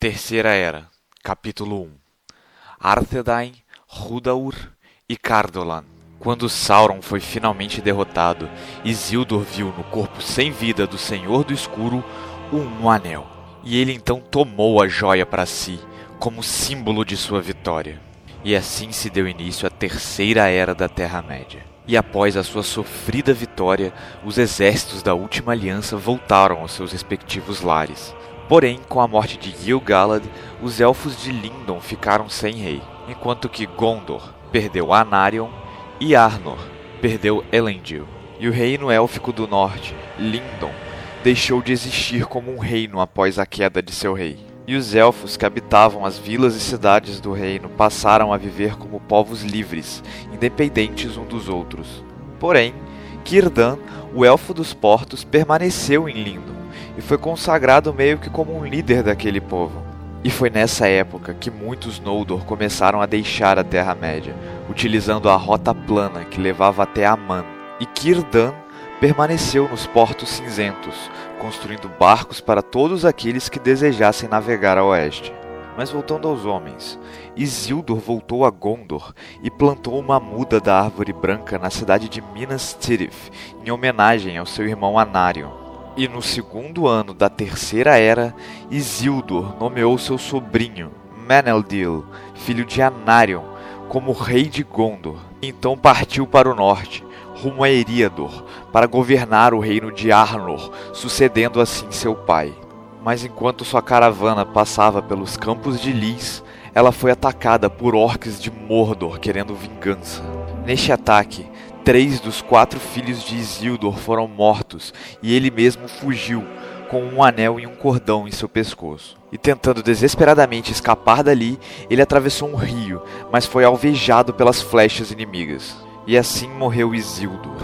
Terceira Era, capítulo 1 Arthedain, Rudaur e Cardolan Quando Sauron foi finalmente derrotado, Isildur viu no corpo sem vida do Senhor do Escuro um anel. E ele então tomou a joia para si, como símbolo de sua vitória. E assim se deu início à Terceira Era da Terra-média. E após a sua sofrida vitória, os exércitos da Última Aliança voltaram aos seus respectivos lares. Porém, com a morte de Gil-galad, os elfos de Lindon ficaram sem rei, enquanto que Gondor perdeu Anarion e Arnor perdeu Elendil. E o reino élfico do norte, Lindon, deixou de existir como um reino após a queda de seu rei. E os elfos que habitavam as vilas e cidades do reino passaram a viver como povos livres, independentes um dos outros. Porém, Círdan, o elfo dos portos, permaneceu em Lindon e foi consagrado meio que como um líder daquele povo. E foi nessa época que muitos Noldor começaram a deixar a Terra-média, utilizando a rota plana que levava até Aman. E Círdan permaneceu nos portos cinzentos, construindo barcos para todos aqueles que desejassem navegar a oeste. Mas voltando aos homens, Isildur voltou a Gondor e plantou uma muda da árvore branca na cidade de Minas Tirith, em homenagem ao seu irmão Anarion. E no segundo ano da Terceira Era, Isildur nomeou seu sobrinho, Meneldil, filho de Anarion, como rei de Gondor. Então partiu para o norte, rumo a Eriador, para governar o reino de Arnor, sucedendo assim seu pai. Mas enquanto sua caravana passava pelos campos de Lys, ela foi atacada por orcs de Mordor querendo vingança. Neste ataque, três dos quatro filhos de Isildur foram mortos e ele mesmo fugiu com um anel e um cordão em seu pescoço. E tentando desesperadamente escapar dali, ele atravessou um rio, mas foi alvejado pelas flechas inimigas. E assim morreu Isildur,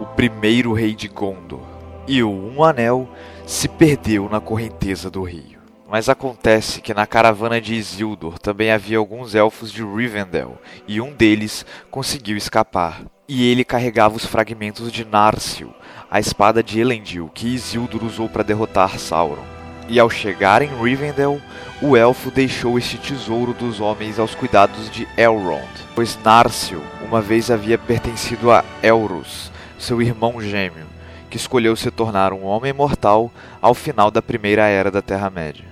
o primeiro rei de Gondor. E o Um Anel se perdeu na correnteza do rio. Mas acontece que na caravana de Isildur também havia alguns elfos de Rivendell, e um deles conseguiu escapar. E ele carregava os fragmentos de Narsil, a espada de Elendil que Isildur usou para derrotar Sauron. E ao chegar em Rivendell, o elfo deixou este tesouro dos homens aos cuidados de Elrond, pois Narsil uma vez havia pertencido a Elros, seu irmão gêmeo, que escolheu se tornar um homem mortal ao final da primeira era da Terra-média.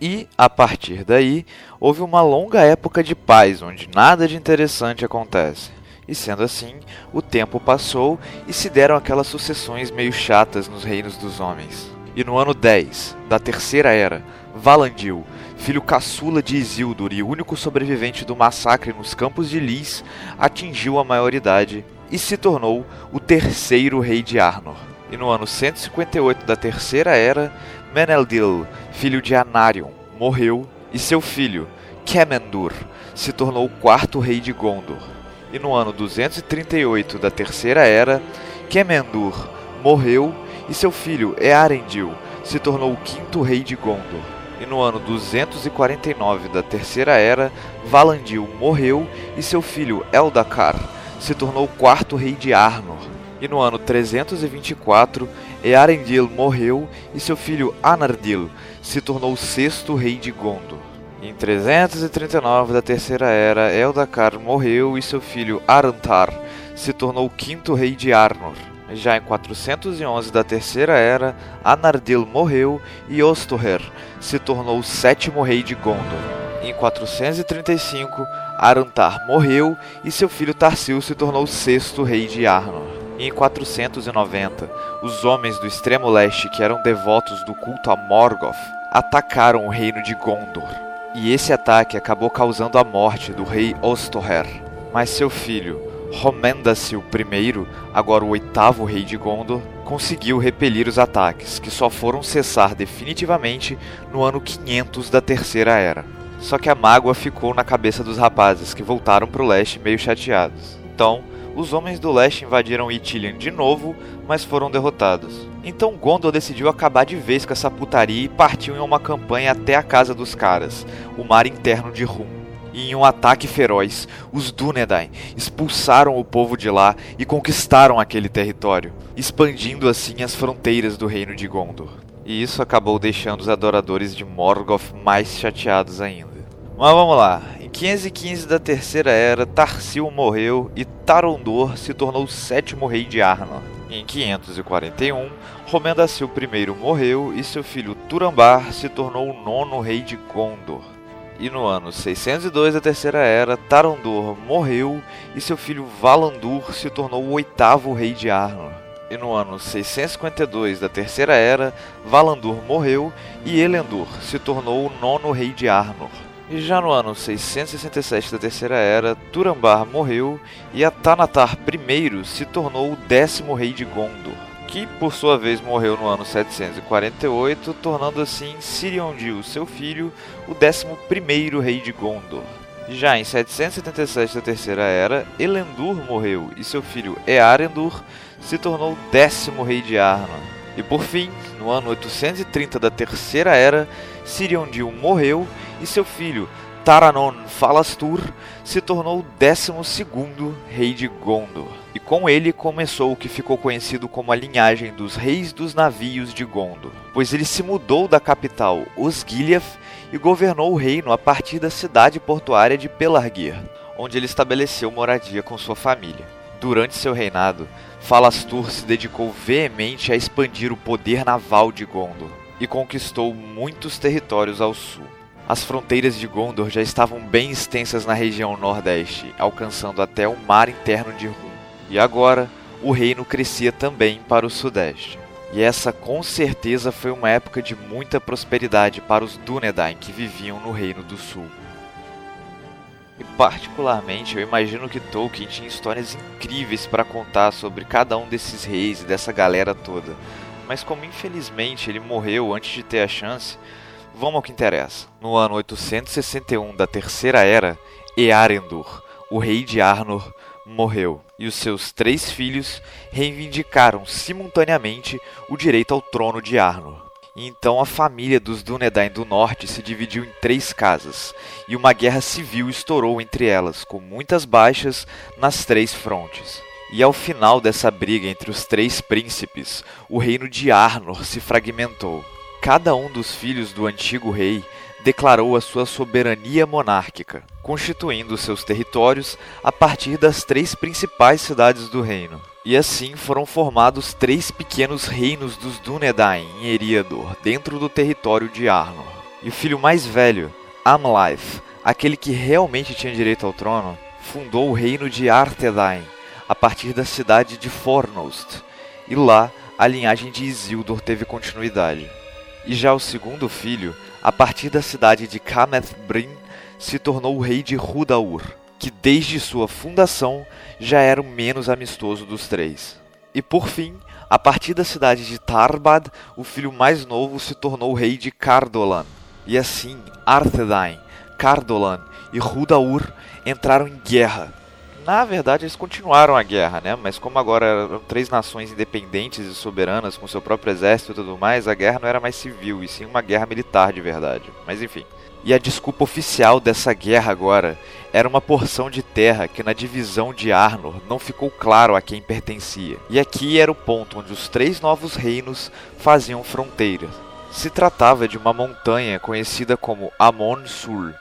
E, a partir daí, houve uma longa época de paz onde nada de interessante acontece. E sendo assim, o tempo passou e se deram aquelas sucessões meio chatas nos reinos dos homens. E no ano 10 da Terceira Era, Valandil, filho caçula de Isildur e único sobrevivente do massacre nos campos de Lys, atingiu a maioridade e se tornou o terceiro rei de Arnor. E no ano 158 da Terceira Era, Meneldil, filho de Anarion, morreu e seu filho, Kemendur, se tornou o quarto rei de Gondor. E no ano 238 da Terceira Era, Kemendur morreu e seu filho, Earendil, se tornou o quinto rei de Gondor. E no ano 249 da Terceira Era, Valandil morreu e seu filho, Eldacar, se tornou o quarto rei de Arnor. E no ano 324, Earendil morreu e seu filho Anardil se tornou o sexto rei de Gondor. Em 339 da Terceira Era, Eldacar morreu e seu filho Arantar se tornou o quinto rei de Arnor. Já em 411 da Terceira Era, Anardil morreu e Ostoher se tornou o sétimo rei de Gondor. Em 435, Arantar morreu e seu filho Tarsil se tornou o sexto rei de Arnor. Em 490, os homens do extremo leste que eram devotos do culto a Morgoth atacaram o reino de Gondor. E esse ataque acabou causando a morte do rei Ostoher. Mas seu filho, Romendasil I, agora o oitavo rei de Gondor, conseguiu repelir os ataques, que só foram cessar definitivamente no ano 500 da Terceira Era. Só que a mágoa ficou na cabeça dos rapazes, que voltaram para o leste meio chateados. Então, os homens do leste invadiram Ithilien de novo, mas foram derrotados. Então Gondor decidiu acabar de vez com essa putaria e partiu em uma campanha até a casa dos caras, o mar interno de Rum. E em um ataque feroz, os Dúnedain expulsaram o povo de lá e conquistaram aquele território, expandindo assim as fronteiras do reino de Gondor. e isso acabou deixando os adoradores de Morgoth mais chateados ainda. Mas vamos lá. Em 515 da Terceira Era, Tarsil morreu e Tarondor se tornou o sétimo rei de Arnor. Em 541, Romendasil I morreu e seu filho Turambar se tornou o nono rei de Gondor. E no ano 602 da Terceira Era, Tarondor morreu e seu filho Valandur se tornou o oitavo rei de Arnor. E no ano 652 da Terceira Era, Valandur morreu e Elendor se tornou o nono rei de Arnor. E já no ano 667 da Terceira Era, Turambar morreu e Atanatar I se tornou o décimo rei de Gondor, que por sua vez morreu no ano 748, tornando assim Siriondir, seu filho, o décimo primeiro rei de Gondor. Já em 777 da Terceira Era, Elendur morreu e seu filho Earendur se tornou o décimo rei de Arnor. E por fim, no ano 830 da Terceira Era, Siriondir morreu e seu filho, Taranon Falastur, se tornou o 12 rei de Gondor. E com ele começou o que ficou conhecido como a linhagem dos reis dos navios de Gondor, pois ele se mudou da capital Osgiliath e governou o reino a partir da cidade portuária de Pelargir, onde ele estabeleceu moradia com sua família. Durante seu reinado, Falastur se dedicou veemente a expandir o poder naval de Gondor e conquistou muitos territórios ao sul. As fronteiras de Gondor já estavam bem extensas na região nordeste, alcançando até o mar interno de Rum. E agora, o reino crescia também para o sudeste. E essa com certeza foi uma época de muita prosperidade para os Dúnedain que viviam no Reino do Sul. E particularmente, eu imagino que Tolkien tinha histórias incríveis para contar sobre cada um desses reis e dessa galera toda. Mas como infelizmente ele morreu antes de ter a chance, vamos ao que interessa. No ano 861 da Terceira Era, Earendor, o rei de Arnor, morreu, e os seus três filhos reivindicaram simultaneamente o direito ao trono de Arnor. Então a família dos Dúnedain do Norte se dividiu em três casas, e uma guerra civil estourou entre elas, com muitas baixas nas três frontes. E ao final dessa briga entre os três príncipes, o reino de Arnor se fragmentou. Cada um dos filhos do antigo rei declarou a sua soberania monárquica, constituindo seus territórios a partir das três principais cidades do reino. E assim foram formados três pequenos reinos dos Dúnedain em Eriador, dentro do território de Arnor. E o filho mais velho, Amleth, aquele que realmente tinha direito ao trono, fundou o reino de Arthedain, a partir da cidade de Fornost, e lá a linhagem de Isildur teve continuidade. E já o segundo filho, a partir da cidade de Kameth Brin, se tornou o rei de Rudaur, que desde sua fundação já era o menos amistoso dos três. E por fim, a partir da cidade de Tarbad, o filho mais novo se tornou o rei de Cardolan. E assim, Arthedain, Cardolan e Rudaur entraram em guerra na verdade, eles continuaram a guerra, né? Mas como agora eram três nações independentes e soberanas com seu próprio exército e tudo mais, a guerra não era mais civil, e sim uma guerra militar de verdade. Mas enfim. E a desculpa oficial dessa guerra agora era uma porção de terra que na divisão de Arnor não ficou claro a quem pertencia. E aqui era o ponto onde os três novos reinos faziam fronteiras. Se tratava de uma montanha conhecida como Amon Sur,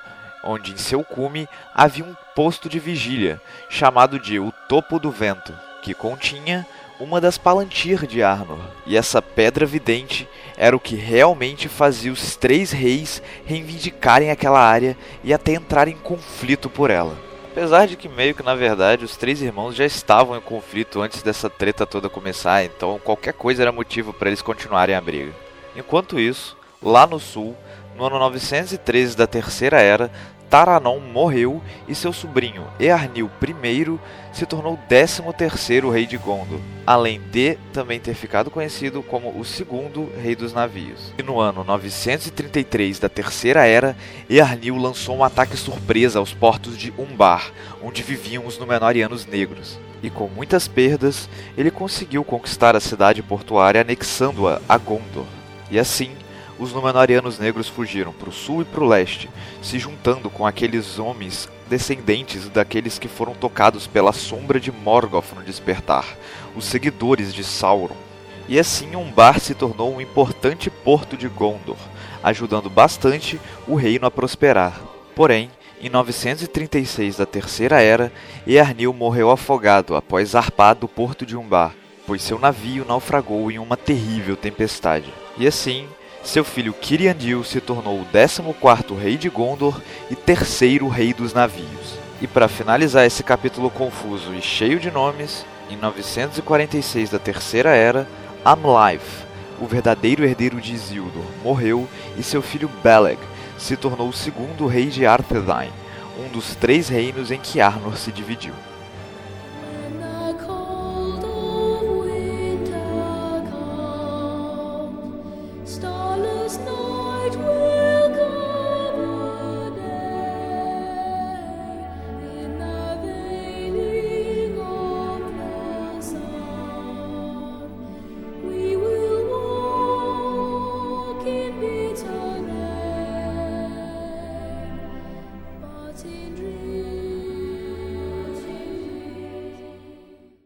onde em seu cume havia um posto de vigília, chamado de O Topo do Vento, que continha uma das Palantir de Arnor. E essa pedra vidente era o que realmente fazia os três reis reivindicarem aquela área e até entrar em conflito por ela. Apesar de que meio que na verdade os três irmãos já estavam em conflito antes dessa treta toda começar, então qualquer coisa era motivo para eles continuarem a briga. Enquanto isso, lá no sul, no ano 913 da Terceira Era, Taranon morreu e seu sobrinho Earnil I se tornou o 13º rei de Gondor, além de também ter ficado conhecido como o segundo rei dos navios. E no ano 933 da Terceira Era, Earnil lançou um ataque surpresa aos portos de Umbar, onde viviam os Númenóreanos negros. E com muitas perdas, ele conseguiu conquistar a cidade portuária anexando-a a Gondor. E assim, os Númenóreanos negros fugiram para o sul e para o leste, se juntando com aqueles homens descendentes daqueles que foram tocados pela sombra de Morgoth no despertar, os seguidores de Sauron. e assim Umbar se tornou um importante porto de Gondor, ajudando bastante o reino a prosperar. Porém, em 936 da Terceira Era, Earnil morreu afogado após zarpar do porto de Umbar, pois seu navio naufragou em uma terrível tempestade. E assim, seu filho Kiriandil se tornou o 14º rei de Gondor e terceiro rei dos navios. E para finalizar esse capítulo confuso e cheio de nomes, em 946 da Terceira Era, Amlive, o verdadeiro herdeiro de Isildur, morreu e seu filho Beleg se tornou o segundo rei de Arthedain, um dos três reinos em que Arnor se dividiu.